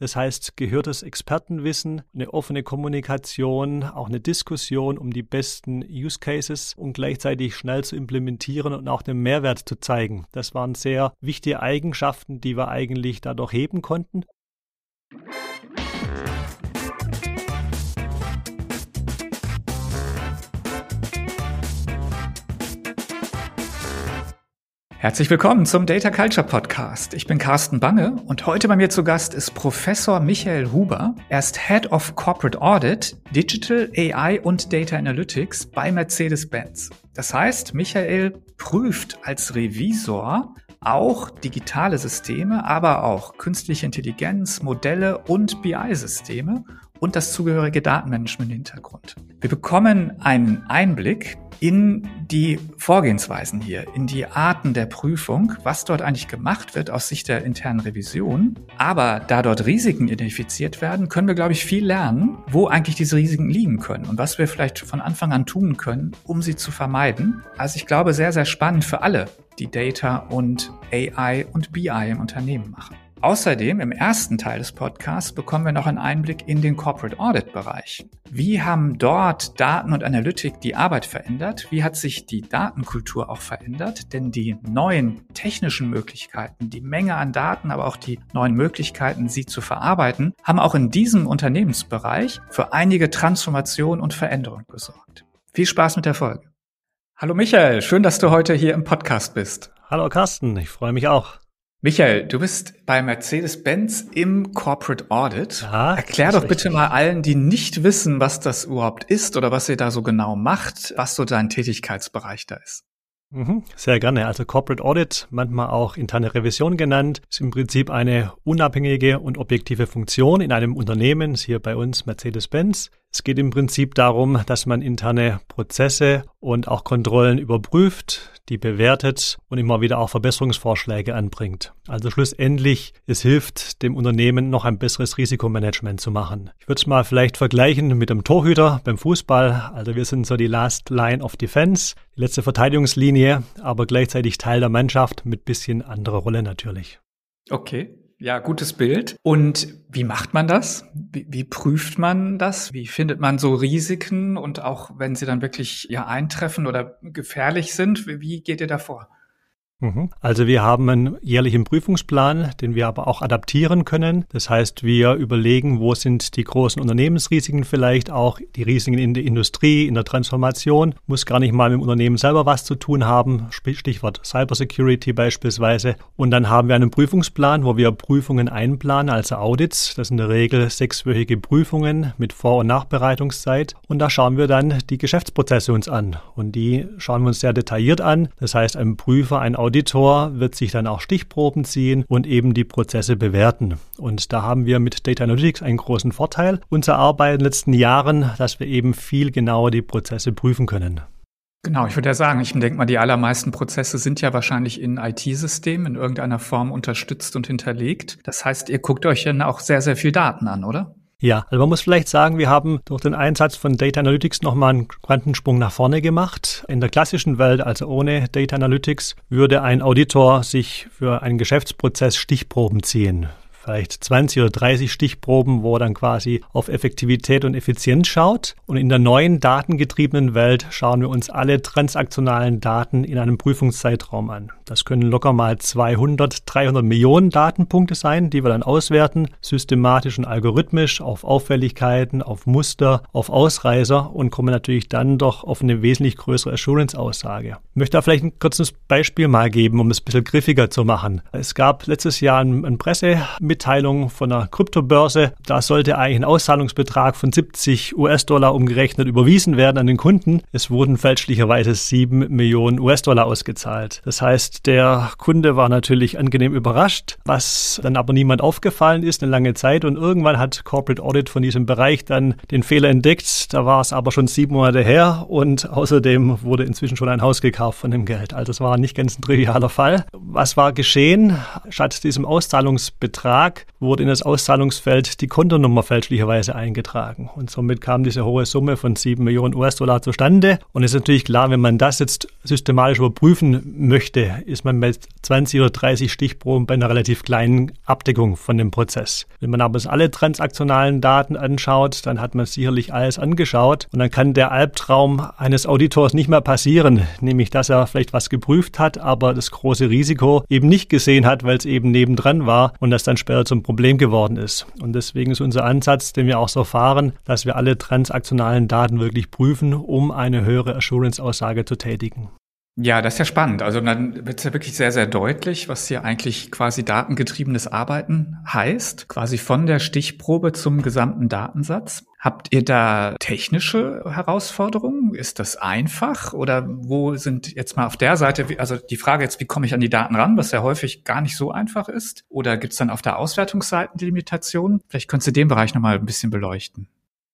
Das heißt, gehörtes Expertenwissen, eine offene Kommunikation, auch eine Diskussion um die besten Use Cases und gleichzeitig schnell zu implementieren und auch den Mehrwert zu zeigen. Das waren sehr wichtige Eigenschaften, die wir eigentlich dadurch heben konnten. Herzlich willkommen zum Data Culture Podcast. Ich bin Carsten Bange und heute bei mir zu Gast ist Professor Michael Huber. Er ist Head of Corporate Audit, Digital AI und Data Analytics bei Mercedes-Benz. Das heißt, Michael prüft als Revisor auch digitale Systeme, aber auch künstliche Intelligenz, Modelle und BI-Systeme und das zugehörige Datenmanagement im Hintergrund. Wir bekommen einen Einblick in die Vorgehensweisen hier, in die Arten der Prüfung, was dort eigentlich gemacht wird aus Sicht der internen Revision. Aber da dort Risiken identifiziert werden, können wir, glaube ich, viel lernen, wo eigentlich diese Risiken liegen können und was wir vielleicht von Anfang an tun können, um sie zu vermeiden. Also ich glaube, sehr, sehr spannend für alle, die Data und AI und BI im Unternehmen machen. Außerdem im ersten Teil des Podcasts bekommen wir noch einen Einblick in den Corporate Audit Bereich. Wie haben dort Daten und Analytik die Arbeit verändert? Wie hat sich die Datenkultur auch verändert? Denn die neuen technischen Möglichkeiten, die Menge an Daten, aber auch die neuen Möglichkeiten, sie zu verarbeiten, haben auch in diesem Unternehmensbereich für einige Transformation und Veränderung gesorgt. Viel Spaß mit der Folge. Hallo Michael, schön, dass du heute hier im Podcast bist. Hallo Carsten, ich freue mich auch. Michael, du bist bei Mercedes-Benz im Corporate Audit. Ja, Erklär doch bitte mal allen, die nicht wissen, was das überhaupt ist oder was ihr da so genau macht, was so dein Tätigkeitsbereich da ist. Mhm, sehr gerne. Also Corporate Audit, manchmal auch interne Revision genannt, ist im Prinzip eine unabhängige und objektive Funktion in einem Unternehmen, hier bei uns Mercedes-Benz. Es geht im Prinzip darum, dass man interne Prozesse und auch Kontrollen überprüft, die bewertet und immer wieder auch Verbesserungsvorschläge anbringt. Also schlussendlich, es hilft dem Unternehmen noch ein besseres Risikomanagement zu machen. Ich würde es mal vielleicht vergleichen mit dem Torhüter beim Fußball. Also wir sind so die Last Line of Defense, die letzte Verteidigungslinie, aber gleichzeitig Teil der Mannschaft mit bisschen anderer Rolle natürlich. Okay. Ja, gutes Bild. Und wie macht man das? Wie, wie, prüft man das? Wie findet man so Risiken und auch wenn sie dann wirklich ja eintreffen oder gefährlich sind, wie geht ihr da vor? Mhm. Also wir haben einen jährlichen Prüfungsplan, den wir aber auch adaptieren können. Das heißt, wir überlegen, wo sind die großen Unternehmensrisiken vielleicht, auch die Risiken in der Industrie, in der Transformation. Muss gar nicht mal mit dem Unternehmen selber was zu tun haben. Stichwort Cybersecurity beispielsweise. Und dann haben wir einen Prüfungsplan, wo wir Prüfungen einplanen, also Audits. Das sind in der Regel sechswöchige Prüfungen mit Vor- und Nachbereitungszeit. Und da schauen wir dann die Geschäftsprozesse uns an. Und die schauen wir uns sehr detailliert an. Das heißt, ein Prüfer, ein Audit Auditor wird sich dann auch Stichproben ziehen und eben die Prozesse bewerten. Und da haben wir mit Data Analytics einen großen Vorteil. Unser Arbeit in den letzten Jahren, dass wir eben viel genauer die Prozesse prüfen können. Genau, ich würde ja sagen, ich denke mal, die allermeisten Prozesse sind ja wahrscheinlich in IT-Systemen in irgendeiner Form unterstützt und hinterlegt. Das heißt, ihr guckt euch dann auch sehr, sehr viel Daten an, oder? Ja, also man muss vielleicht sagen, wir haben durch den Einsatz von Data Analytics nochmal einen Quantensprung nach vorne gemacht. In der klassischen Welt, also ohne Data Analytics, würde ein Auditor sich für einen Geschäftsprozess Stichproben ziehen vielleicht 20 oder 30 Stichproben, wo er dann quasi auf Effektivität und Effizienz schaut. Und in der neuen datengetriebenen Welt schauen wir uns alle transaktionalen Daten in einem Prüfungszeitraum an. Das können locker mal 200, 300 Millionen Datenpunkte sein, die wir dann auswerten, systematisch und algorithmisch auf Auffälligkeiten, auf Muster, auf Ausreißer und kommen natürlich dann doch auf eine wesentlich größere Assurance-Aussage. Ich möchte da vielleicht ein kurzes Beispiel mal geben, um es ein bisschen griffiger zu machen. Es gab letztes Jahr ein, ein Presse Mitteilung von einer Kryptobörse. Da sollte eigentlich ein Auszahlungsbetrag von 70 US-Dollar umgerechnet überwiesen werden an den Kunden. Es wurden fälschlicherweise 7 Millionen US-Dollar ausgezahlt. Das heißt, der Kunde war natürlich angenehm überrascht, was dann aber niemand aufgefallen ist, eine lange Zeit. Und irgendwann hat Corporate Audit von diesem Bereich dann den Fehler entdeckt. Da war es aber schon sieben Monate her und außerdem wurde inzwischen schon ein Haus gekauft von dem Geld. Also es war nicht ganz ein trivialer Fall. Was war geschehen? Statt diesem Auszahlungsbetrag wurde in das Auszahlungsfeld die Kontonummer fälschlicherweise eingetragen. Und somit kam diese hohe Summe von 7 Millionen US-Dollar zustande. Und es ist natürlich klar, wenn man das jetzt systematisch überprüfen möchte ist man mit 20 oder 30 Stichproben bei einer relativ kleinen Abdeckung von dem Prozess. Wenn man aber alle transaktionalen Daten anschaut, dann hat man sicherlich alles angeschaut und dann kann der Albtraum eines Auditors nicht mehr passieren, nämlich dass er vielleicht was geprüft hat, aber das große Risiko eben nicht gesehen hat, weil es eben nebendran war und das dann später zum Problem geworden ist. Und deswegen ist unser Ansatz, den wir auch so fahren, dass wir alle transaktionalen Daten wirklich prüfen, um eine höhere Assurance-Aussage zu tätigen. Ja, das ist ja spannend. Also dann wird es ja wirklich sehr, sehr deutlich, was hier eigentlich quasi datengetriebenes Arbeiten heißt, quasi von der Stichprobe zum gesamten Datensatz. Habt ihr da technische Herausforderungen? Ist das einfach? Oder wo sind jetzt mal auf der Seite, also die Frage jetzt, wie komme ich an die Daten ran, was ja häufig gar nicht so einfach ist? Oder gibt es dann auf der Auswertungsseite Limitationen? Vielleicht könntest du den Bereich nochmal ein bisschen beleuchten.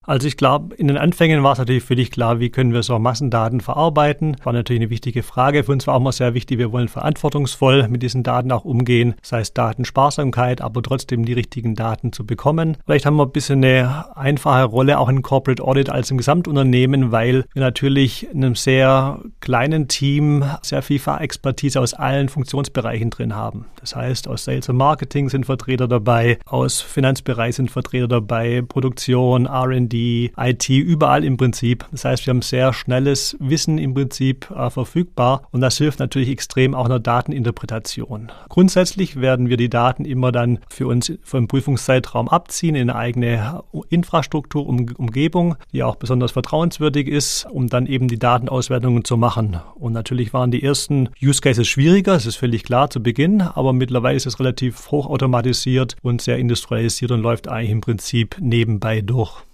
Also ich glaube, in den Anfängen war es natürlich völlig klar, wie können wir so Massendaten verarbeiten. War natürlich eine wichtige Frage. Für uns war auch mal sehr wichtig, wir wollen verantwortungsvoll mit diesen Daten auch umgehen. Das heißt Datensparsamkeit, aber trotzdem die richtigen Daten zu bekommen. Vielleicht haben wir ein bisschen eine einfache Rolle auch in Corporate Audit als im Gesamtunternehmen, weil wir natürlich in einem sehr kleinen Team sehr viel Fachexpertise aus allen Funktionsbereichen drin haben. Das heißt, aus Sales und Marketing sind Vertreter dabei, aus Finanzbereich sind Vertreter dabei, Produktion, R&D, die IT überall im Prinzip. Das heißt, wir haben sehr schnelles Wissen im Prinzip äh, verfügbar und das hilft natürlich extrem auch in der Dateninterpretation. Grundsätzlich werden wir die Daten immer dann für uns einen Prüfungszeitraum abziehen in eine eigene Infrastruktur, um, Umgebung, die auch besonders vertrauenswürdig ist, um dann eben die Datenauswertungen zu machen. Und natürlich waren die ersten Use Cases schwieriger, das ist völlig klar zu Beginn, aber mittlerweile ist es relativ hochautomatisiert und sehr industrialisiert und läuft eigentlich im Prinzip nebenbei durch.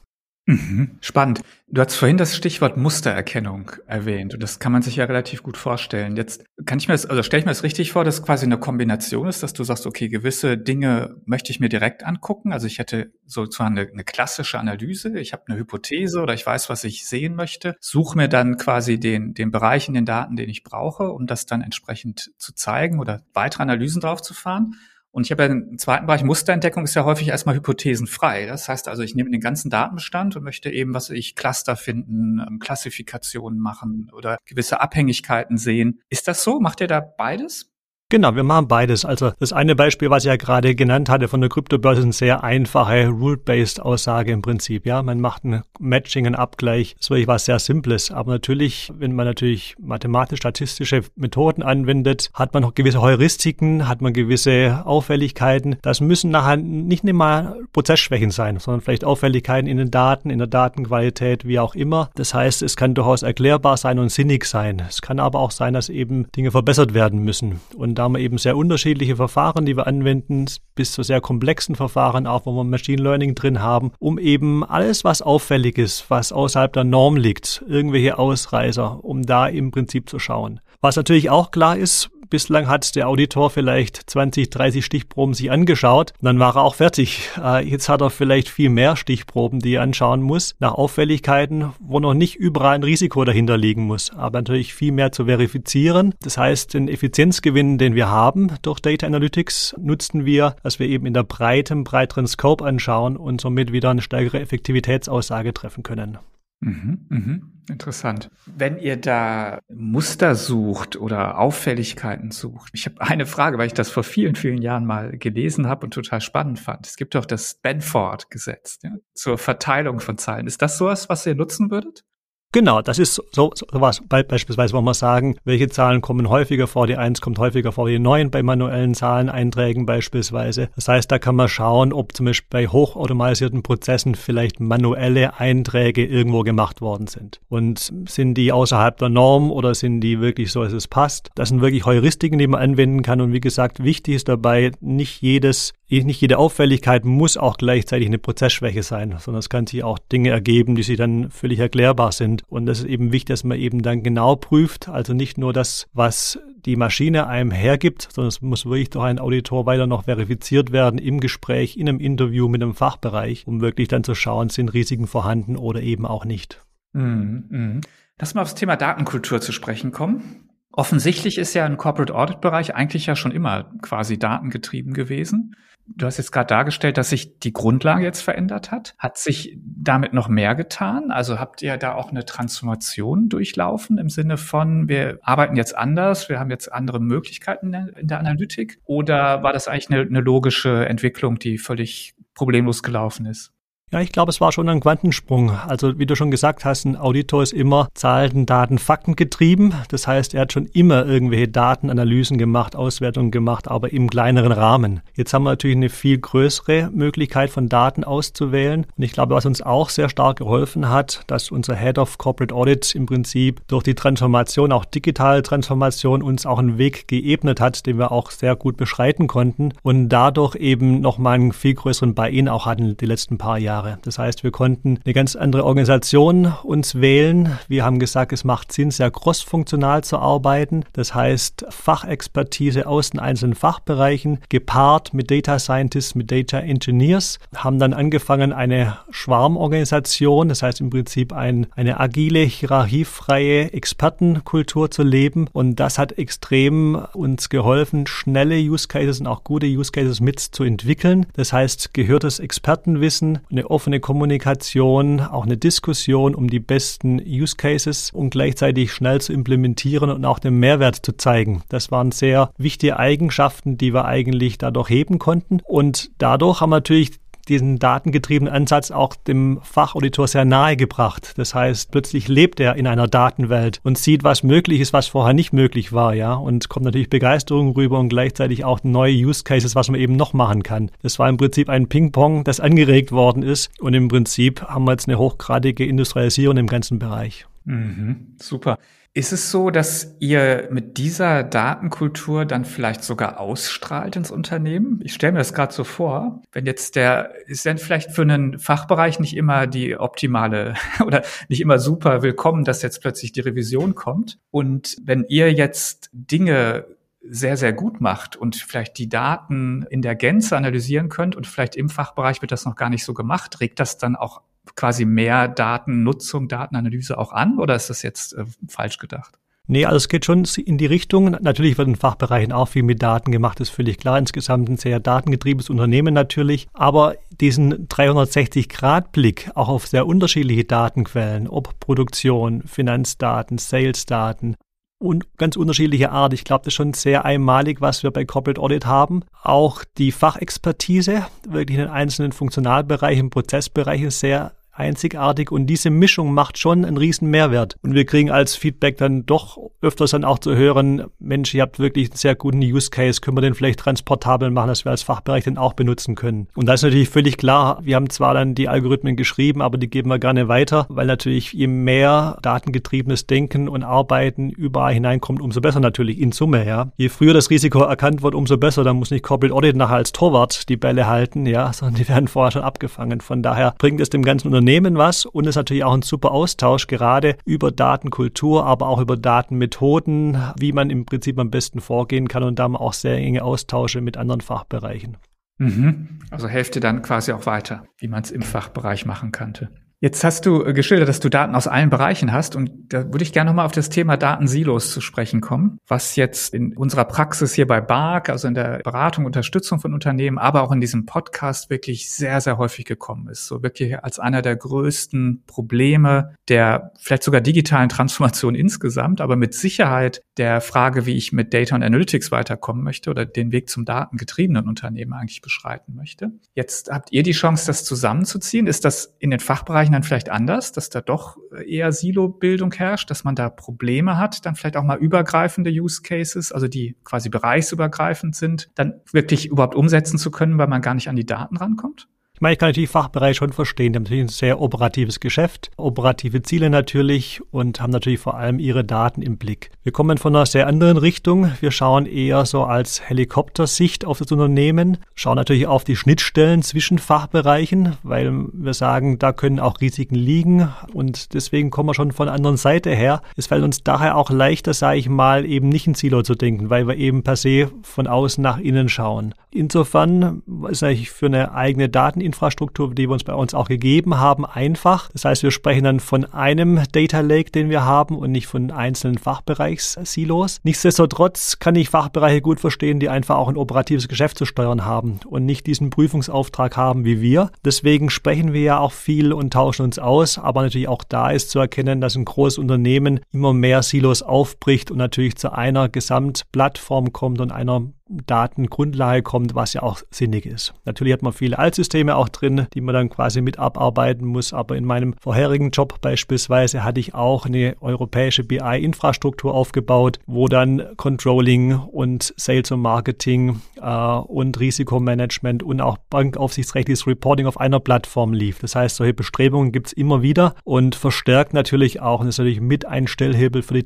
Mhm. Spannend. Du hast vorhin das Stichwort Mustererkennung erwähnt und das kann man sich ja relativ gut vorstellen. Jetzt kann ich mir das, also stelle ich mir das richtig vor, dass quasi eine Kombination ist, dass du sagst, okay, gewisse Dinge möchte ich mir direkt angucken. Also ich hätte sozusagen eine, eine klassische Analyse, ich habe eine Hypothese oder ich weiß, was ich sehen möchte, suche mir dann quasi den, den Bereich in den Daten, den ich brauche, um das dann entsprechend zu zeigen oder weitere Analysen draufzufahren. Und ich habe ja den zweiten Bereich, Musterentdeckung ist ja häufig erstmal hypothesenfrei. Das heißt also, ich nehme den ganzen Datenbestand und möchte eben, was ich Cluster finden, ähm, Klassifikationen machen oder gewisse Abhängigkeiten sehen. Ist das so? Macht ihr da beides? Genau, wir machen beides. Also das eine Beispiel, was ich ja gerade genannt hatte von der Kryptobörse, ist eine sehr einfache Rule-Based Aussage im Prinzip. Ja, man macht ein Matching, ein Abgleich. Das ist wirklich was sehr Simples. Aber natürlich, wenn man natürlich mathematisch-statistische Methoden anwendet, hat man gewisse Heuristiken, hat man gewisse Auffälligkeiten. Das müssen nachher nicht mal Prozessschwächen sein, sondern vielleicht Auffälligkeiten in den Daten, in der Datenqualität, wie auch immer. Das heißt, es kann durchaus erklärbar sein und sinnig sein. Es kann aber auch sein, dass eben Dinge verbessert werden müssen. Und da haben wir eben sehr unterschiedliche Verfahren, die wir anwenden, bis zu sehr komplexen Verfahren, auch wo wir Machine Learning drin haben, um eben alles, was auffällig ist, was außerhalb der Norm liegt, irgendwelche Ausreißer, um da im Prinzip zu schauen. Was natürlich auch klar ist, Bislang hat der Auditor vielleicht 20, 30 Stichproben sich angeschaut dann war er auch fertig. Äh, jetzt hat er vielleicht viel mehr Stichproben, die er anschauen muss, nach Auffälligkeiten, wo noch nicht überall ein Risiko dahinter liegen muss, aber natürlich viel mehr zu verifizieren. Das heißt, den Effizienzgewinn, den wir haben durch Data Analytics, nutzen wir, dass wir eben in der breiten, breiteren Scope anschauen und somit wieder eine stärkere Effektivitätsaussage treffen können. Mhm, mhm. Interessant. Wenn ihr da Muster sucht oder Auffälligkeiten sucht, ich habe eine Frage, weil ich das vor vielen, vielen Jahren mal gelesen habe und total spannend fand. Es gibt doch das Benford-Gesetz ja, zur Verteilung von Zahlen. Ist das sowas, was ihr nutzen würdet? Genau, das ist so, so was beispielsweise, wo wir sagen, welche Zahlen kommen häufiger vor, die 1 kommt häufiger vor, die 9 bei manuellen Zahleneinträgen beispielsweise. Das heißt, da kann man schauen, ob zum Beispiel bei hochautomatisierten Prozessen vielleicht manuelle Einträge irgendwo gemacht worden sind. Und sind die außerhalb der Norm oder sind die wirklich so, dass es passt? Das sind wirklich Heuristiken, die man anwenden kann. Und wie gesagt, wichtig ist dabei, nicht jedes nicht jede Auffälligkeit muss auch gleichzeitig eine Prozessschwäche sein, sondern es kann sich auch Dinge ergeben, die sich dann völlig erklärbar sind. Und das ist eben wichtig, dass man eben dann genau prüft, also nicht nur das, was die Maschine einem hergibt, sondern es muss wirklich durch einen Auditor weiter noch verifiziert werden im Gespräch, in einem Interview mit einem Fachbereich, um wirklich dann zu schauen, sind Risiken vorhanden oder eben auch nicht. Mhm, mh. Lass mal aufs Thema Datenkultur zu sprechen kommen. Offensichtlich ist ja ein Corporate Audit Bereich eigentlich ja schon immer quasi datengetrieben gewesen. Du hast jetzt gerade dargestellt, dass sich die Grundlage jetzt verändert hat. Hat sich damit noch mehr getan? Also habt ihr da auch eine Transformation durchlaufen im Sinne von, wir arbeiten jetzt anders, wir haben jetzt andere Möglichkeiten in der Analytik? Oder war das eigentlich eine, eine logische Entwicklung, die völlig problemlos gelaufen ist? Ja, ich glaube, es war schon ein Quantensprung. Also wie du schon gesagt hast, ein Auditor ist immer Zahlen, Daten, Fakten getrieben. Das heißt, er hat schon immer irgendwelche Datenanalysen gemacht, Auswertungen gemacht, aber im kleineren Rahmen. Jetzt haben wir natürlich eine viel größere Möglichkeit von Daten auszuwählen. Und ich glaube, was uns auch sehr stark geholfen hat, dass unser Head of Corporate Audit im Prinzip durch die Transformation, auch digitale Transformation, uns auch einen Weg geebnet hat, den wir auch sehr gut beschreiten konnten und dadurch eben nochmal einen viel größeren Buy-in auch hatten die letzten paar Jahre. Jahre. Das heißt, wir konnten eine ganz andere Organisation uns wählen. Wir haben gesagt, es macht Sinn, sehr crossfunktional zu arbeiten. Das heißt, Fachexpertise aus den einzelnen Fachbereichen gepaart mit Data Scientists, mit Data Engineers, haben dann angefangen, eine Schwarmorganisation, das heißt im Prinzip ein, eine agile, hierarchiefreie Expertenkultur zu leben. Und das hat extrem uns geholfen, schnelle Use Cases und auch gute Use Cases mitzuentwickeln. Das heißt, gehörtes Expertenwissen, eine offene Kommunikation, auch eine Diskussion um die besten Use Cases und gleichzeitig schnell zu implementieren und auch den Mehrwert zu zeigen. Das waren sehr wichtige Eigenschaften, die wir eigentlich dadurch heben konnten. Und dadurch haben wir natürlich diesen datengetriebenen Ansatz auch dem Fachauditor sehr nahe gebracht. Das heißt, plötzlich lebt er in einer Datenwelt und sieht, was möglich ist, was vorher nicht möglich war, ja, und kommt natürlich Begeisterung rüber und gleichzeitig auch neue Use Cases, was man eben noch machen kann. Das war im Prinzip ein Ping-Pong, das angeregt worden ist und im Prinzip haben wir jetzt eine hochgradige Industrialisierung im ganzen Bereich. Mhm, super. Ist es so, dass ihr mit dieser Datenkultur dann vielleicht sogar ausstrahlt ins Unternehmen? Ich stelle mir das gerade so vor, wenn jetzt der, ist denn vielleicht für einen Fachbereich nicht immer die optimale oder nicht immer super willkommen, dass jetzt plötzlich die Revision kommt. Und wenn ihr jetzt Dinge sehr, sehr gut macht und vielleicht die Daten in der Gänze analysieren könnt und vielleicht im Fachbereich wird das noch gar nicht so gemacht, regt das dann auch quasi mehr Datennutzung, Datenanalyse auch an oder ist das jetzt äh, falsch gedacht? Nee, also es geht schon in die Richtung. Natürlich wird in Fachbereichen auch viel mit Daten gemacht, ist völlig klar. Insgesamt ein sehr datengetriebenes Unternehmen natürlich. Aber diesen 360-Grad-Blick auch auf sehr unterschiedliche Datenquellen, ob Produktion, Finanzdaten, Salesdaten, und ganz unterschiedliche Art. Ich glaube, das ist schon sehr einmalig, was wir bei Corporate Audit haben. Auch die Fachexpertise, wirklich in den einzelnen Funktionalbereichen, Prozessbereichen sehr einzigartig und diese Mischung macht schon einen riesen Mehrwert. Und wir kriegen als Feedback dann doch öfters dann auch zu hören, Mensch, ihr habt wirklich einen sehr guten Use Case, können wir den vielleicht transportabel machen, dass wir als Fachbereich den auch benutzen können. Und da ist natürlich völlig klar, wir haben zwar dann die Algorithmen geschrieben, aber die geben wir gerne weiter, weil natürlich je mehr datengetriebenes Denken und Arbeiten überall hineinkommt, umso besser natürlich in Summe, ja. Je früher das Risiko erkannt wird, umso besser, dann muss nicht Corporate Audit nachher als Torwart die Bälle halten, ja, sondern die werden vorher schon abgefangen. Von daher bringt es dem ganzen Unternehmen Unternehmen was und es ist natürlich auch ein super Austausch, gerade über Datenkultur, aber auch über Datenmethoden, wie man im Prinzip am besten vorgehen kann und da haben auch sehr enge Austausche mit anderen Fachbereichen. Mhm. Also helft dann quasi auch weiter, wie man es im Fachbereich machen könnte. Jetzt hast du äh, geschildert, dass du Daten aus allen Bereichen hast und da würde ich gerne nochmal auf das Thema Datensilos zu sprechen kommen, was jetzt in unserer Praxis hier bei BARC, also in der Beratung, Unterstützung von Unternehmen, aber auch in diesem Podcast wirklich sehr, sehr häufig gekommen ist. So wirklich als einer der größten Probleme der vielleicht sogar digitalen Transformation insgesamt, aber mit Sicherheit der Frage, wie ich mit Data und Analytics weiterkommen möchte oder den Weg zum datengetriebenen Unternehmen eigentlich beschreiten möchte. Jetzt habt ihr die Chance, das zusammenzuziehen. Ist das in den Fachbereichen Dann vielleicht anders, dass da doch eher Silo-Bildung herrscht, dass man da Probleme hat, dann vielleicht auch mal übergreifende Use Cases, also die quasi bereichsübergreifend sind, dann wirklich überhaupt umsetzen zu können, weil man gar nicht an die Daten rankommt? Ich meine, ich kann natürlich Fachbereich schon verstehen. Die haben natürlich ein sehr operatives Geschäft, operative Ziele natürlich und haben natürlich vor allem ihre Daten im Blick. Wir kommen von einer sehr anderen Richtung. Wir schauen eher so als Helikoptersicht auf das Unternehmen, schauen natürlich auf die Schnittstellen zwischen Fachbereichen, weil wir sagen, da können auch Risiken liegen und deswegen kommen wir schon von der anderen Seite her. Es fällt uns daher auch leichter, sage ich mal, eben nicht in Silo zu denken, weil wir eben per se von außen nach innen schauen. Insofern ist eigentlich für eine eigene Daten BI-Infrastruktur, die wir uns bei uns auch gegeben haben, einfach. Das heißt, wir sprechen dann von einem Data Lake, den wir haben und nicht von einzelnen Fachbereichssilos. Nichtsdestotrotz kann ich Fachbereiche gut verstehen, die einfach auch ein operatives Geschäft zu steuern haben und nicht diesen Prüfungsauftrag haben wie wir. Deswegen sprechen wir ja auch viel und tauschen uns aus, aber natürlich auch da ist zu erkennen, dass ein großes Unternehmen immer mehr Silos aufbricht und natürlich zu einer Gesamtplattform kommt und einer Datengrundlage kommt, was ja auch sinnig ist. Natürlich hat man viele Altsysteme auch drin, die man dann quasi mit abarbeiten muss, aber in meinem vorherigen Job beispielsweise hatte ich auch eine europäische BI-Infrastruktur aufgebaut, wo dann Controlling und Sales und Marketing äh, und Risikomanagement und auch bankaufsichtsrechtliches Reporting auf einer Plattform lief. Das heißt, solche Bestrebungen gibt es immer wieder und verstärkt natürlich auch und ist natürlich mit ein Stellhebel für die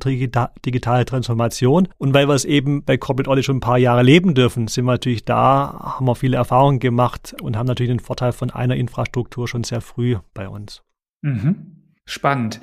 digitale Transformation. Und weil wir es eben bei Corporate Audit schon ein paar Jahre leben, leben dürfen, sind wir natürlich da, haben wir viele Erfahrungen gemacht und haben natürlich den Vorteil von einer Infrastruktur schon sehr früh bei uns. Mhm. Spannend.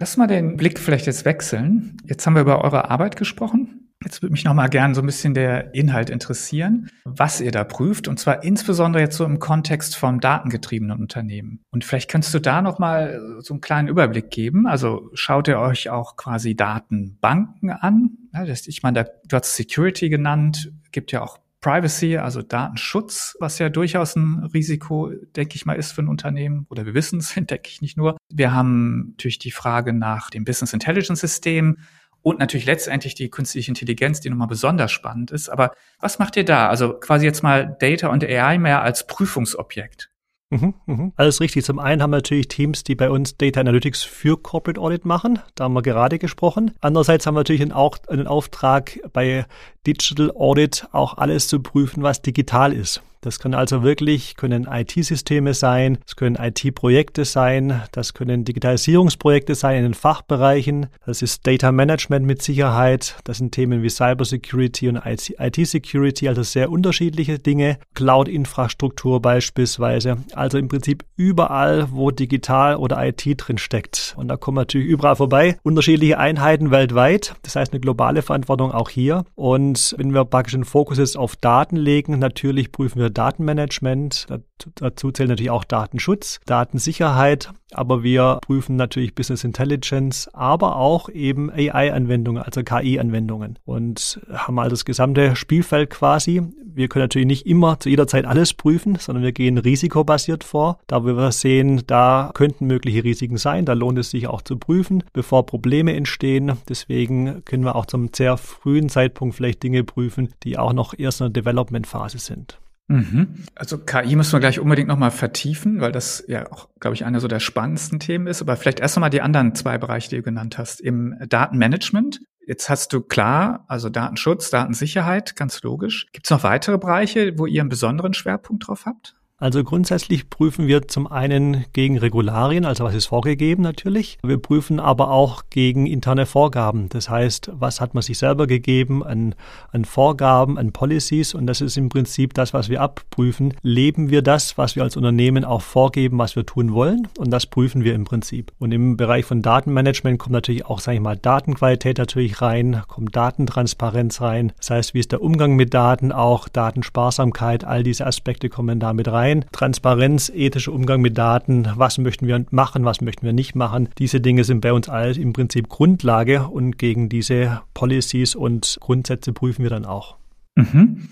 Lass mal den Blick vielleicht jetzt wechseln. Jetzt haben wir über eure Arbeit gesprochen. Jetzt würde mich noch mal gern so ein bisschen der Inhalt interessieren, was ihr da prüft und zwar insbesondere jetzt so im Kontext von datengetriebenen Unternehmen. Und vielleicht kannst du da noch mal so einen kleinen Überblick geben. Also schaut ihr euch auch quasi Datenbanken an? Das, ich meine, du hast Security genannt gibt ja auch Privacy, also Datenschutz, was ja durchaus ein Risiko, denke ich mal, ist für ein Unternehmen. Oder wir wissen es, denke ich nicht nur. Wir haben natürlich die Frage nach dem Business Intelligence System und natürlich letztendlich die künstliche Intelligenz, die nochmal besonders spannend ist. Aber was macht ihr da? Also quasi jetzt mal Data und AI mehr als Prüfungsobjekt. Mhm, mhm. Alles richtig. Zum einen haben wir natürlich Teams, die bei uns Data Analytics für Corporate Audit machen. Da haben wir gerade gesprochen. Andererseits haben wir natürlich auch einen Auftrag bei Digital Audit auch alles zu prüfen, was digital ist. Das können also wirklich, können IT-Systeme sein, es können IT-Projekte sein, das können Digitalisierungsprojekte sein in den Fachbereichen, das ist Data Management mit Sicherheit, das sind Themen wie Cybersecurity und IT-Security, also sehr unterschiedliche Dinge, Cloud-Infrastruktur beispielsweise, also im Prinzip überall, wo digital oder IT drin steckt. Und da kommen natürlich überall vorbei, unterschiedliche Einheiten weltweit, das heißt eine globale Verantwortung auch hier. Und wenn wir praktisch den Fokus jetzt auf Daten legen, natürlich prüfen wir Datenmanagement. Dazu zählt natürlich auch Datenschutz, Datensicherheit, aber wir prüfen natürlich Business Intelligence, aber auch eben AI-Anwendungen, also KI-Anwendungen und haben mal das gesamte Spielfeld quasi. Wir können natürlich nicht immer zu jeder Zeit alles prüfen, sondern wir gehen risikobasiert vor. Da wir sehen, da könnten mögliche Risiken sein, da lohnt es sich auch zu prüfen, bevor Probleme entstehen. Deswegen können wir auch zum sehr frühen Zeitpunkt vielleicht Dinge prüfen, die auch noch erst in der Development-Phase sind. Mhm. Also KI müssen wir gleich unbedingt nochmal vertiefen, weil das ja auch, glaube ich, einer so der spannendsten Themen ist. Aber vielleicht erst nochmal die anderen zwei Bereiche, die du genannt hast. Im Datenmanagement. Jetzt hast du klar, also Datenschutz, Datensicherheit, ganz logisch. Gibt es noch weitere Bereiche, wo ihr einen besonderen Schwerpunkt drauf habt? Also grundsätzlich prüfen wir zum einen gegen Regularien, also was ist vorgegeben natürlich. Wir prüfen aber auch gegen interne Vorgaben. Das heißt, was hat man sich selber gegeben an, an Vorgaben, an Policies und das ist im Prinzip das, was wir abprüfen. Leben wir das, was wir als Unternehmen auch vorgeben, was wir tun wollen und das prüfen wir im Prinzip. Und im Bereich von Datenmanagement kommt natürlich auch, sage ich mal, Datenqualität natürlich rein, kommt Datentransparenz rein. Das heißt, wie ist der Umgang mit Daten, auch Datensparsamkeit, all diese Aspekte kommen damit rein rein. Transparenz, ethischer Umgang mit Daten, was möchten wir machen, was möchten wir nicht machen. Diese Dinge sind bei uns all im Prinzip Grundlage und gegen diese Policies und Grundsätze prüfen wir dann auch. Mhm.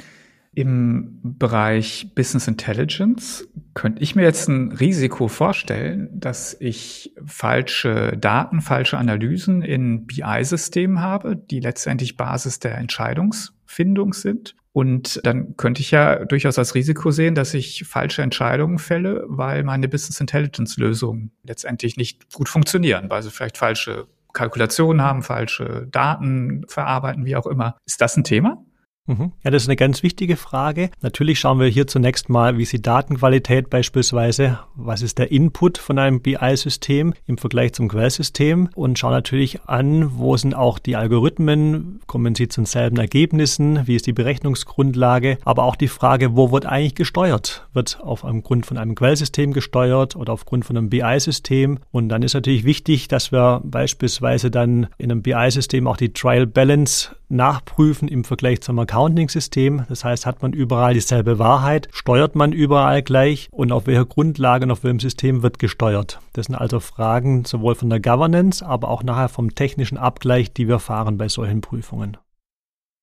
Im Bereich Business Intelligence könnte ich mir jetzt ein Risiko vorstellen, dass ich falsche Daten, falsche Analysen in BI-Systemen habe, die letztendlich Basis der Entscheidungsfindung sind. Und dann könnte ich ja durchaus als Risiko sehen, dass ich falsche Entscheidungen fälle, weil meine Business Intelligence Lösungen letztendlich nicht gut funktionieren, weil sie vielleicht falsche Kalkulationen haben, falsche Daten verarbeiten, wie auch immer. Ist das ein Thema? Mhm. Ja, das ist eine ganz wichtige Frage. Natürlich schauen wir hier zunächst mal, wie ist die Datenqualität beispielsweise, was ist der Input von einem BI-System im Vergleich zum Quellsystem und schauen natürlich an, wo sind auch die Algorithmen, kommen sie zu denselben Ergebnissen, wie ist die Berechnungsgrundlage, aber auch die Frage, wo wird eigentlich gesteuert? Wird auf einem Grund von einem Quellsystem gesteuert oder aufgrund von einem BI-System? Und dann ist natürlich wichtig, dass wir beispielsweise dann in einem BI-System auch die Trial Balance nachprüfen im Vergleich zum Accounting-System. Das heißt, hat man überall dieselbe Wahrheit, steuert man überall gleich und auf welcher Grundlage und auf welchem System wird gesteuert. Das sind also Fragen sowohl von der Governance, aber auch nachher vom technischen Abgleich, die wir fahren bei solchen Prüfungen.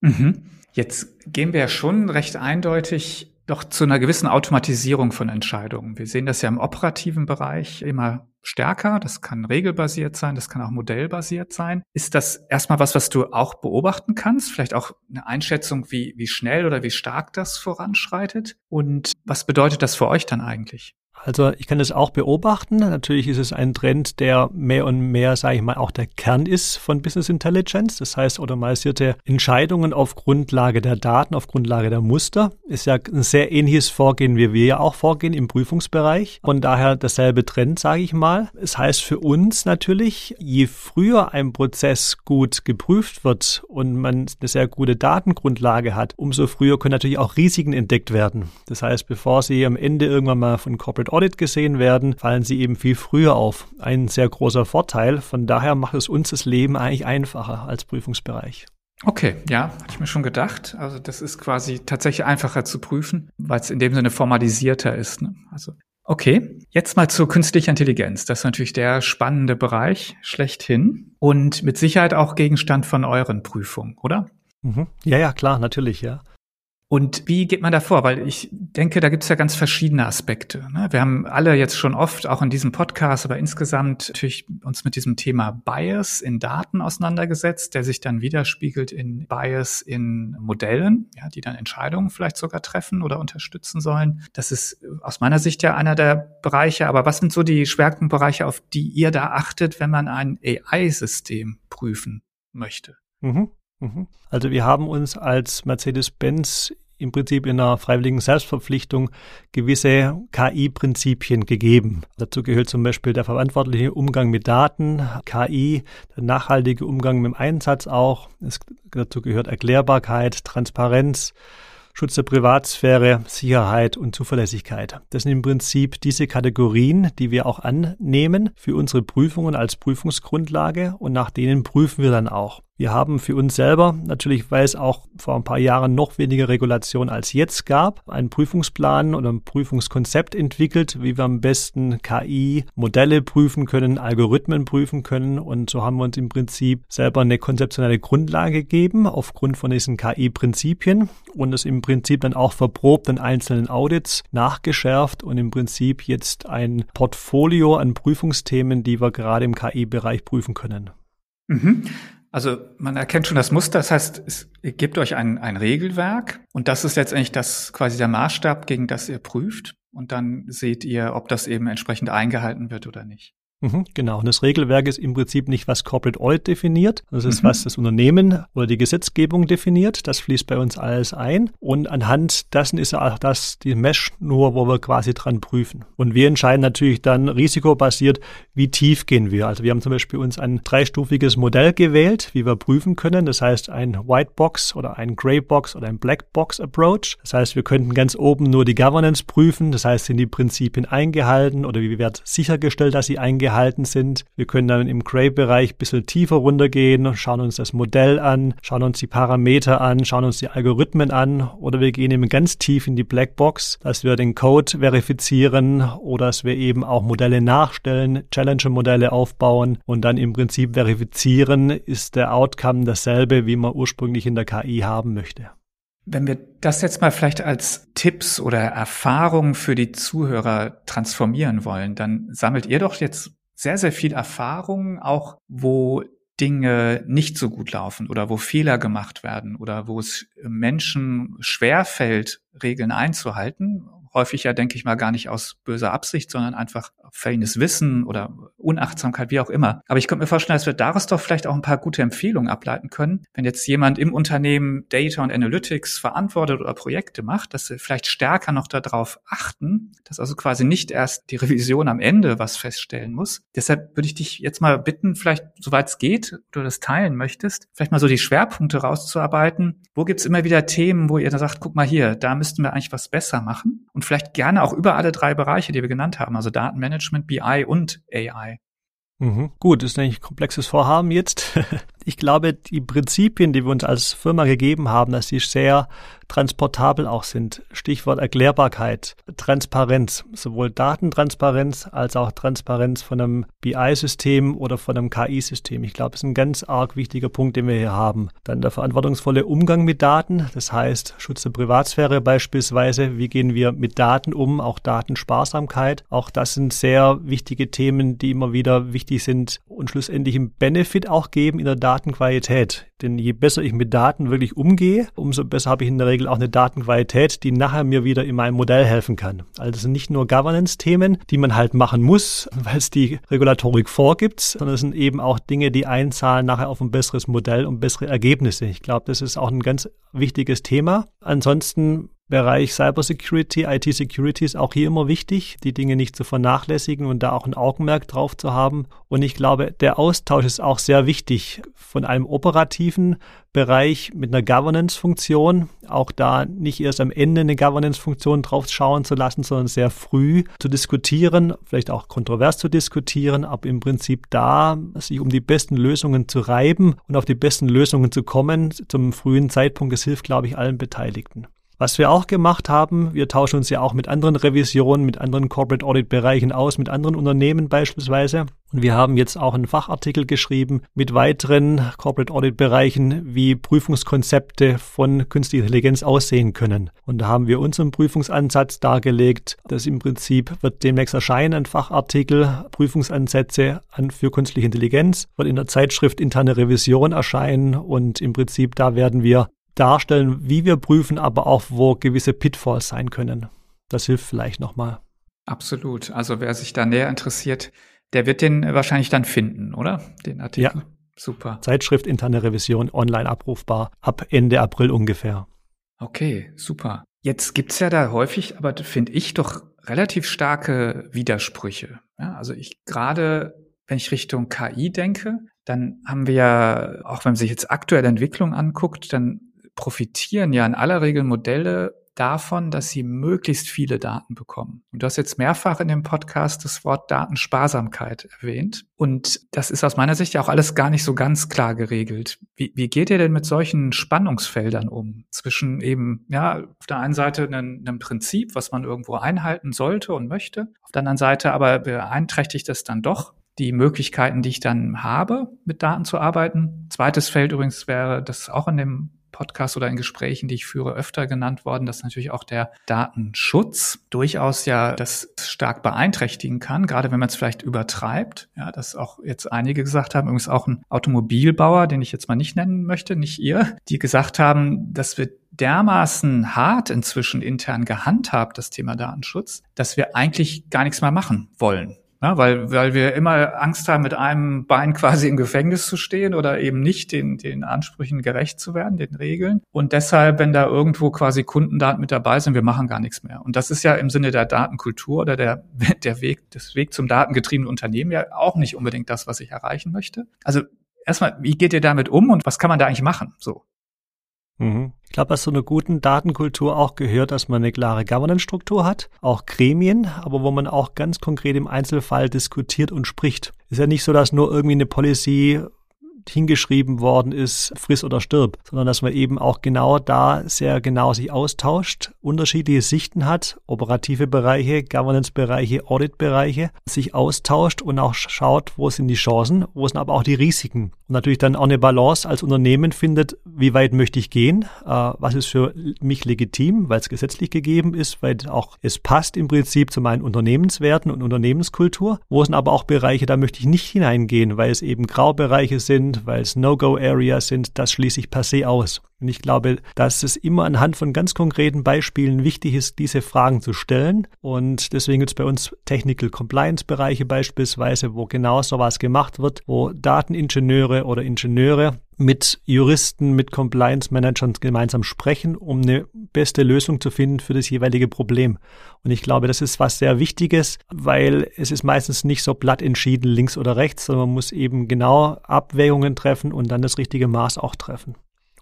Mhm. Jetzt gehen wir ja schon recht eindeutig doch zu einer gewissen Automatisierung von Entscheidungen. Wir sehen das ja im operativen Bereich immer stärker. Das kann regelbasiert sein, das kann auch modellbasiert sein. Ist das erstmal was, was du auch beobachten kannst? Vielleicht auch eine Einschätzung, wie, wie schnell oder wie stark das voranschreitet? Und was bedeutet das für euch dann eigentlich? Also ich kann das auch beobachten. Natürlich ist es ein Trend, der mehr und mehr, sage ich mal, auch der Kern ist von Business Intelligence. Das heißt, automatisierte Entscheidungen auf Grundlage der Daten, auf Grundlage der Muster. Ist ja ein sehr ähnliches Vorgehen, wie wir ja auch vorgehen im Prüfungsbereich. Von daher derselbe Trend, sage ich mal. Es heißt für uns natürlich, je früher ein Prozess gut geprüft wird und man eine sehr gute Datengrundlage hat, umso früher können natürlich auch Risiken entdeckt werden. Das heißt, bevor Sie am Ende irgendwann mal von Corporate Audit gesehen werden, fallen sie eben viel früher auf. Ein sehr großer Vorteil. Von daher macht es uns das Leben eigentlich einfacher als Prüfungsbereich. Okay, ja, hatte ich mir schon gedacht. Also das ist quasi tatsächlich einfacher zu prüfen, weil es in dem Sinne formalisierter ist. Ne? Also okay, jetzt mal zur künstlicher Intelligenz. Das ist natürlich der spannende Bereich schlechthin und mit Sicherheit auch Gegenstand von euren Prüfungen, oder? Mhm. Ja, ja, klar, natürlich, ja. Und wie geht man da vor? Weil ich denke, da gibt es ja ganz verschiedene Aspekte. Ne? Wir haben alle jetzt schon oft, auch in diesem Podcast, aber insgesamt natürlich uns mit diesem Thema Bias in Daten auseinandergesetzt, der sich dann widerspiegelt in Bias in Modellen, ja, die dann Entscheidungen vielleicht sogar treffen oder unterstützen sollen. Das ist aus meiner Sicht ja einer der Bereiche. Aber was sind so die Schwerpunktbereiche, auf die ihr da achtet, wenn man ein AI-System prüfen möchte? Mhm. mhm. Also wir haben uns als Mercedes-Benz im Prinzip in einer freiwilligen Selbstverpflichtung gewisse KI-Prinzipien gegeben. Dazu gehört zum Beispiel der verantwortliche Umgang mit Daten, KI, der nachhaltige Umgang mit dem Einsatz auch. Es, dazu gehört Erklärbarkeit, Transparenz, Schutz der Privatsphäre, Sicherheit und Zuverlässigkeit. Das sind im Prinzip diese Kategorien, die wir auch annehmen für unsere Prüfungen als Prüfungsgrundlage und nach denen prüfen wir dann auch. Wir haben für uns selber, natürlich weil es auch vor ein paar Jahren noch weniger Regulation als jetzt gab, einen Prüfungsplan oder ein Prüfungskonzept entwickelt, wie wir am besten KI-Modelle prüfen können, Algorithmen prüfen können. Und so haben wir uns im Prinzip selber eine konzeptionelle Grundlage gegeben aufgrund von diesen KI-Prinzipien und es im Prinzip dann auch verprobt in einzelnen Audits nachgeschärft und im Prinzip jetzt ein Portfolio an Prüfungsthemen, die wir gerade im KI-Bereich prüfen können. Mhm. Also man erkennt schon das Muster, das heißt, es gibt euch ein, ein Regelwerk und das ist letztendlich das quasi der Maßstab, gegen das ihr prüft und dann seht ihr, ob das eben entsprechend eingehalten wird oder nicht. Mhm, genau. Und das Regelwerk ist im Prinzip nicht, was Corporate Audit definiert. Das ist, mhm. was das Unternehmen oder die Gesetzgebung definiert. Das fließt bei uns alles ein. Und anhand dessen ist auch das die Mesh-Nur, wo wir quasi dran prüfen. Und wir entscheiden natürlich dann risikobasiert, wie tief gehen wir. Also wir haben zum Beispiel uns ein dreistufiges Modell gewählt, wie wir prüfen können. Das heißt ein White Box oder ein Gray Box oder ein Black Box Approach. Das heißt, wir könnten ganz oben nur die Governance prüfen. Das heißt, sind die Prinzipien eingehalten oder wie wird sichergestellt, dass sie eingehalten gehalten sind. Wir können dann im Gray-Bereich ein bisschen tiefer runtergehen, schauen uns das Modell an, schauen uns die Parameter an, schauen uns die Algorithmen an oder wir gehen eben ganz tief in die Blackbox, dass wir den Code verifizieren oder dass wir eben auch Modelle nachstellen, Challenger-Modelle aufbauen und dann im Prinzip verifizieren, ist der Outcome dasselbe, wie man ursprünglich in der KI haben möchte. Wenn wir das jetzt mal vielleicht als Tipps oder Erfahrungen für die Zuhörer transformieren wollen, dann sammelt ihr doch jetzt sehr, sehr viel Erfahrung, auch wo Dinge nicht so gut laufen oder wo Fehler gemacht werden oder wo es Menschen schwerfällt, Regeln einzuhalten häufig ja, denke ich mal, gar nicht aus böser Absicht, sondern einfach fehlendes Wissen oder Unachtsamkeit, wie auch immer. Aber ich könnte mir vorstellen, dass wir daraus doch vielleicht auch ein paar gute Empfehlungen ableiten können. Wenn jetzt jemand im Unternehmen Data und Analytics verantwortet oder Projekte macht, dass sie vielleicht stärker noch darauf achten, dass also quasi nicht erst die Revision am Ende was feststellen muss. Deshalb würde ich dich jetzt mal bitten, vielleicht, soweit es geht, du das teilen möchtest, vielleicht mal so die Schwerpunkte rauszuarbeiten. Wo gibt's immer wieder Themen, wo ihr da sagt, guck mal hier, da müssten wir eigentlich was besser machen? Und vielleicht gerne auch über alle drei Bereiche, die wir genannt haben, also Datenmanagement, BI und AI. Mhm. Gut, ist eigentlich ein komplexes Vorhaben jetzt. ich glaube, die Prinzipien, die wir uns als Firma gegeben haben, dass sie sehr transportabel auch sind. Stichwort Erklärbarkeit, Transparenz, sowohl Datentransparenz als auch Transparenz von einem BI-System oder von einem KI-System. Ich glaube, das ist ein ganz arg wichtiger Punkt, den wir hier haben. Dann der verantwortungsvolle Umgang mit Daten, das heißt Schutz der Privatsphäre beispielsweise. Wie gehen wir mit Daten um? Auch Datensparsamkeit. Auch das sind sehr wichtige Themen, die immer wieder wichtig sind und schlussendlich einen Benefit auch geben in der Datenqualität. Denn je besser ich mit Daten wirklich umgehe, umso besser habe ich in der Regel auch eine Datenqualität, die nachher mir wieder in meinem Modell helfen kann. Also es sind nicht nur Governance-Themen, die man halt machen muss, weil es die Regulatorik vorgibt, sondern es sind eben auch Dinge, die einzahlen nachher auf ein besseres Modell und bessere Ergebnisse. Ich glaube, das ist auch ein ganz wichtiges Thema. Ansonsten Bereich Cybersecurity, IT-Security ist auch hier immer wichtig, die Dinge nicht zu vernachlässigen und da auch ein Augenmerk drauf zu haben. Und ich glaube, der Austausch ist auch sehr wichtig von einem operativen Bereich mit einer Governance-Funktion, auch da nicht erst am Ende eine Governance-Funktion drauf schauen zu lassen, sondern sehr früh zu diskutieren, vielleicht auch kontrovers zu diskutieren, aber im Prinzip da sich um die besten Lösungen zu reiben und auf die besten Lösungen zu kommen zum frühen Zeitpunkt. Das hilft, glaube ich, allen Beteiligten. Was wir auch gemacht haben, wir tauschen uns ja auch mit anderen Revisionen, mit anderen Corporate Audit Bereichen aus, mit anderen Unternehmen beispielsweise. Und wir haben jetzt auch einen Fachartikel geschrieben mit weiteren Corporate Audit Bereichen, wie Prüfungskonzepte von künstlicher Intelligenz aussehen können. Und da haben wir unseren Prüfungsansatz dargelegt. Das im Prinzip wird demnächst erscheinen, ein Fachartikel, Prüfungsansätze für künstliche Intelligenz, wird in der Zeitschrift interne Revision erscheinen und im Prinzip da werden wir darstellen, wie wir prüfen, aber auch wo gewisse Pitfalls sein können. Das hilft vielleicht nochmal. Absolut. Also wer sich da näher interessiert, der wird den wahrscheinlich dann finden, oder? Den Artikel. Ja. Super. Zeitschrift interne Revision online abrufbar ab Ende April ungefähr. Okay, super. Jetzt gibt's ja da häufig, aber finde ich doch relativ starke Widersprüche. Ja, also ich gerade, wenn ich Richtung KI denke, dann haben wir ja, auch wenn man sich jetzt aktuelle Entwicklung anguckt, dann profitieren ja in aller Regel Modelle davon, dass sie möglichst viele Daten bekommen. Und du hast jetzt mehrfach in dem Podcast das Wort Datensparsamkeit erwähnt. Und das ist aus meiner Sicht ja auch alles gar nicht so ganz klar geregelt. Wie, wie geht ihr denn mit solchen Spannungsfeldern um? Zwischen eben, ja, auf der einen Seite einem, einem Prinzip, was man irgendwo einhalten sollte und möchte. Auf der anderen Seite aber beeinträchtigt es dann doch die Möglichkeiten, die ich dann habe, mit Daten zu arbeiten. Zweites Feld übrigens wäre, das auch in dem Podcast oder in Gesprächen, die ich führe, öfter genannt worden, dass natürlich auch der Datenschutz durchaus ja das stark beeinträchtigen kann, gerade wenn man es vielleicht übertreibt. Ja, dass auch jetzt einige gesagt haben, übrigens auch ein Automobilbauer, den ich jetzt mal nicht nennen möchte, nicht ihr, die gesagt haben, das wird dermaßen hart inzwischen intern gehandhabt, das Thema Datenschutz, dass wir eigentlich gar nichts mehr machen wollen. Ja, weil, weil wir immer Angst haben, mit einem Bein quasi im Gefängnis zu stehen oder eben nicht den, den Ansprüchen gerecht zu werden, den Regeln. Und deshalb, wenn da irgendwo quasi Kundendaten mit dabei sind, wir machen gar nichts mehr. Und das ist ja im Sinne der Datenkultur oder der, der Weg, des Weg zum datengetriebenen Unternehmen ja auch nicht unbedingt das, was ich erreichen möchte. Also erstmal, wie geht ihr damit um und was kann man da eigentlich machen? So. Mhm. Ich glaube, dass zu einer guten Datenkultur auch gehört, dass man eine klare Governance-Struktur hat, auch Gremien, aber wo man auch ganz konkret im Einzelfall diskutiert und spricht. Ist ja nicht so, dass nur irgendwie eine Policy hingeschrieben worden ist, friss oder stirb, sondern dass man eben auch genau da sehr genau sich austauscht, unterschiedliche Sichten hat, operative Bereiche, Governance-Bereiche, Audit-Bereiche, sich austauscht und auch schaut, wo sind die Chancen, wo sind aber auch die Risiken. Und natürlich dann auch eine Balance als Unternehmen findet, wie weit möchte ich gehen, äh, was ist für mich legitim, weil es gesetzlich gegeben ist, weil auch es passt im Prinzip zu meinen Unternehmenswerten und Unternehmenskultur. Wo sind aber auch Bereiche, da möchte ich nicht hineingehen, weil es eben Graubereiche sind, sind, weil es No-Go-Areas sind, das schließe ich per se aus. Und ich glaube, dass es immer anhand von ganz konkreten Beispielen wichtig ist, diese Fragen zu stellen. Und deswegen gibt es bei uns Technical Compliance Bereiche beispielsweise, wo genau sowas gemacht wird, wo Dateningenieure oder Ingenieure mit Juristen, mit Compliance Managern gemeinsam sprechen, um eine beste Lösung zu finden für das jeweilige Problem. Und ich glaube, das ist was sehr Wichtiges, weil es ist meistens nicht so platt entschieden, links oder rechts, sondern man muss eben genau Abwägungen treffen und dann das richtige Maß auch treffen.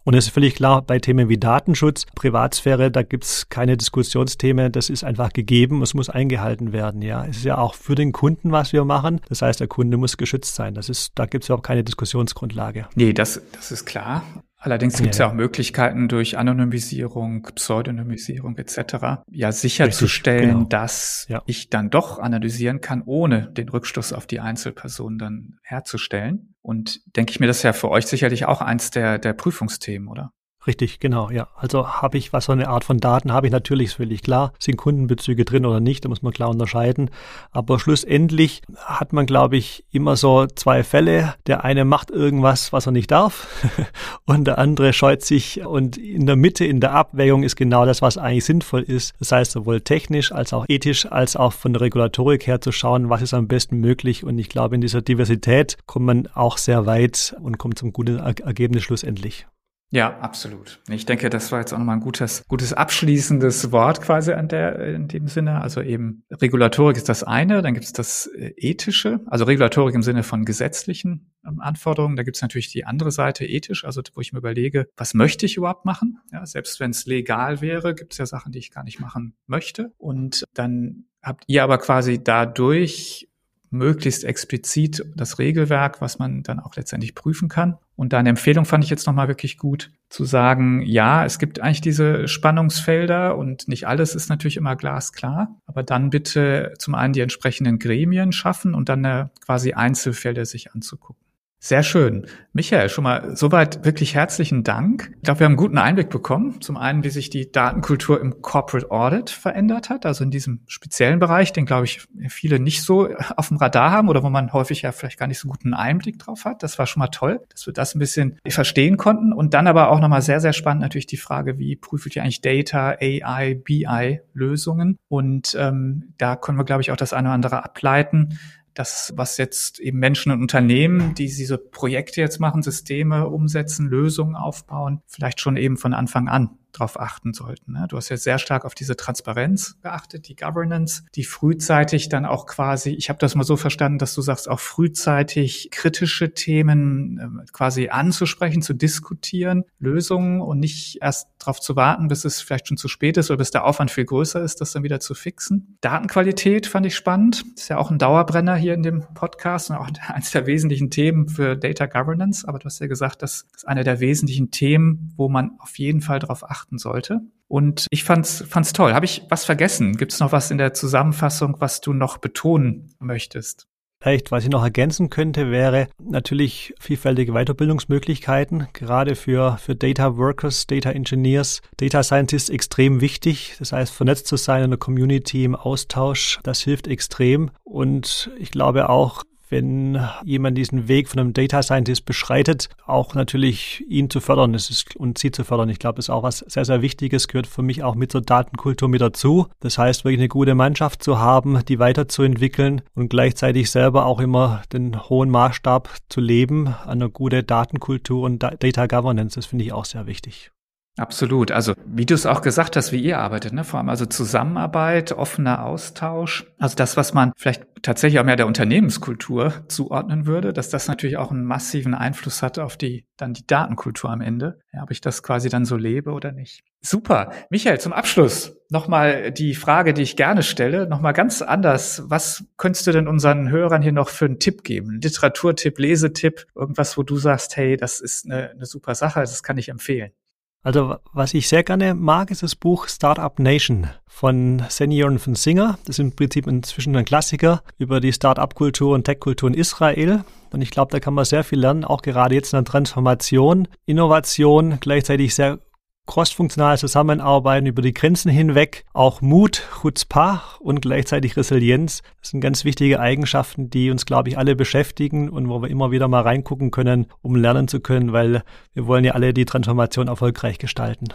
Und es ist völlig klar, bei Themen wie Datenschutz, Privatsphäre, da gibt es keine Diskussionsthemen. Das ist einfach gegeben. Es muss eingehalten werden. Ja, es ist ja auch für den Kunden, was wir machen. Das heißt, der Kunde muss geschützt sein. Das ist, da gibt es überhaupt keine Diskussionsgrundlage. Nee, das, das ist klar. Allerdings gibt es ja, ja, auch Möglichkeiten durch Anonymisierung, Pseudonymisierung etc. ja sicherzustellen, genau. dass ja. ich dann doch analysieren kann, ohne den Rückschluss auf die Einzelperson dann herzustellen. Und denke ich mir, das ist ja für euch sicherlich auch eins der, der Prüfungsthemen, oder? Richtig, genau, ja. Also habe ich, was so eine Art von Daten habe ich natürlich, ist völlig klar. Sind Kundenbezüge drin oder nicht, da muss man klar unterscheiden. Aber schlussendlich hat man, glaube ich, immer so zwei Fälle. Der eine macht irgendwas, was er nicht darf und der andere scheut sich und in der Mitte, in der Abwägung ist genau das, was eigentlich sinnvoll ist. Das heißt, sowohl technisch als auch ethisch, als auch von der Regulatorik her zu schauen, was ist am besten möglich. Und ich glaube, in dieser Diversität kommt man auch sehr weit und kommt zum guten Ergebnis schlussendlich. Ja, absolut. Ich denke, das war jetzt auch nochmal ein gutes, gutes abschließendes Wort quasi an der, in dem Sinne. Also eben Regulatorik ist das eine, dann gibt es das äh, ethische, also Regulatorik im Sinne von gesetzlichen ähm, Anforderungen. Da gibt es natürlich die andere Seite ethisch, also wo ich mir überlege, was möchte ich überhaupt machen? Ja, selbst wenn es legal wäre, gibt es ja Sachen, die ich gar nicht machen möchte. Und dann habt ihr aber quasi dadurch möglichst explizit das Regelwerk, was man dann auch letztendlich prüfen kann. Und deine Empfehlung fand ich jetzt nochmal wirklich gut, zu sagen, ja, es gibt eigentlich diese Spannungsfelder und nicht alles ist natürlich immer glasklar, aber dann bitte zum einen die entsprechenden Gremien schaffen und dann quasi Einzelfälle sich anzugucken. Sehr schön. Michael, schon mal soweit wirklich herzlichen Dank. Ich glaube, wir haben einen guten Einblick bekommen. Zum einen, wie sich die Datenkultur im Corporate Audit verändert hat, also in diesem speziellen Bereich, den, glaube ich, viele nicht so auf dem Radar haben oder wo man häufig ja vielleicht gar nicht so guten Einblick drauf hat. Das war schon mal toll, dass wir das ein bisschen verstehen konnten. Und dann aber auch nochmal sehr, sehr spannend natürlich die Frage, wie prüft ihr eigentlich Data, AI, BI-Lösungen? Und ähm, da können wir, glaube ich, auch das eine oder andere ableiten das, was jetzt eben Menschen und Unternehmen, die diese Projekte jetzt machen, Systeme umsetzen, Lösungen aufbauen, vielleicht schon eben von Anfang an drauf achten sollten. Ne? Du hast jetzt sehr stark auf diese Transparenz geachtet, die Governance, die frühzeitig dann auch quasi, ich habe das mal so verstanden, dass du sagst, auch frühzeitig kritische Themen äh, quasi anzusprechen, zu diskutieren, Lösungen und nicht erst darauf zu warten, bis es vielleicht schon zu spät ist oder bis der Aufwand viel größer ist, das dann wieder zu fixen. Datenqualität fand ich spannend. ist ja auch ein Dauerbrenner hier in dem Podcast und auch eines der wesentlichen Themen für Data Governance. Aber du hast ja gesagt, das ist einer der wesentlichen Themen, wo man auf jeden Fall darauf achtet, beachten sollte. Und ich fand's, fand's toll. Habe ich was vergessen? Gibt es noch was in der Zusammenfassung, was du noch betonen möchtest? Vielleicht, was ich noch ergänzen könnte, wäre natürlich vielfältige Weiterbildungsmöglichkeiten, gerade für, für Data Workers, Data Engineers, Data Scientists extrem wichtig. Das heißt, vernetzt zu sein in der Community, im Austausch, das hilft extrem. Und ich glaube auch, wenn jemand diesen Weg von einem Data Scientist beschreitet, auch natürlich ihn zu fördern ist, und sie zu fördern. Ich glaube, das ist auch was sehr, sehr Wichtiges, gehört für mich auch mit zur Datenkultur mit dazu. Das heißt, wirklich eine gute Mannschaft zu haben, die weiterzuentwickeln und gleichzeitig selber auch immer den hohen Maßstab zu leben an einer guten Datenkultur und Data Governance. Das finde ich auch sehr wichtig. Absolut. Also wie du es auch gesagt hast, wie ihr arbeitet, ne? vor allem also Zusammenarbeit, offener Austausch. Also das, was man vielleicht tatsächlich auch mehr der Unternehmenskultur zuordnen würde, dass das natürlich auch einen massiven Einfluss hat auf die dann die Datenkultur am Ende. Ja, ob ich das quasi dann so lebe oder nicht. Super. Michael, zum Abschluss nochmal die Frage, die ich gerne stelle, nochmal ganz anders. Was könntest du denn unseren Hörern hier noch für einen Tipp geben? Literaturtipp, Lesetipp, irgendwas, wo du sagst, hey, das ist eine, eine super Sache, das kann ich empfehlen. Also was ich sehr gerne mag, ist das Buch Startup Nation von Senior von Singer. Das ist im Prinzip inzwischen ein Klassiker über die Startup-Kultur und Tech-Kultur in Israel. Und ich glaube, da kann man sehr viel lernen, auch gerade jetzt in der Transformation, Innovation, gleichzeitig sehr crossfunktional zusammenarbeiten über die Grenzen hinweg, auch Mut, Chutzpah und gleichzeitig Resilienz. Das sind ganz wichtige Eigenschaften, die uns, glaube ich, alle beschäftigen und wo wir immer wieder mal reingucken können, um lernen zu können, weil wir wollen ja alle die Transformation erfolgreich gestalten.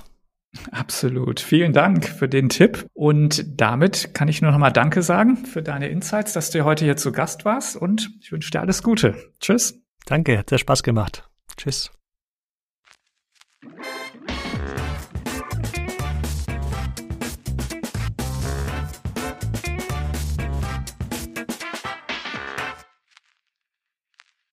Absolut. Vielen Dank für den Tipp. Und damit kann ich nur noch mal Danke sagen für deine Insights, dass du heute hier zu Gast warst und ich wünsche dir alles Gute. Tschüss. Danke, hat sehr Spaß gemacht. Tschüss.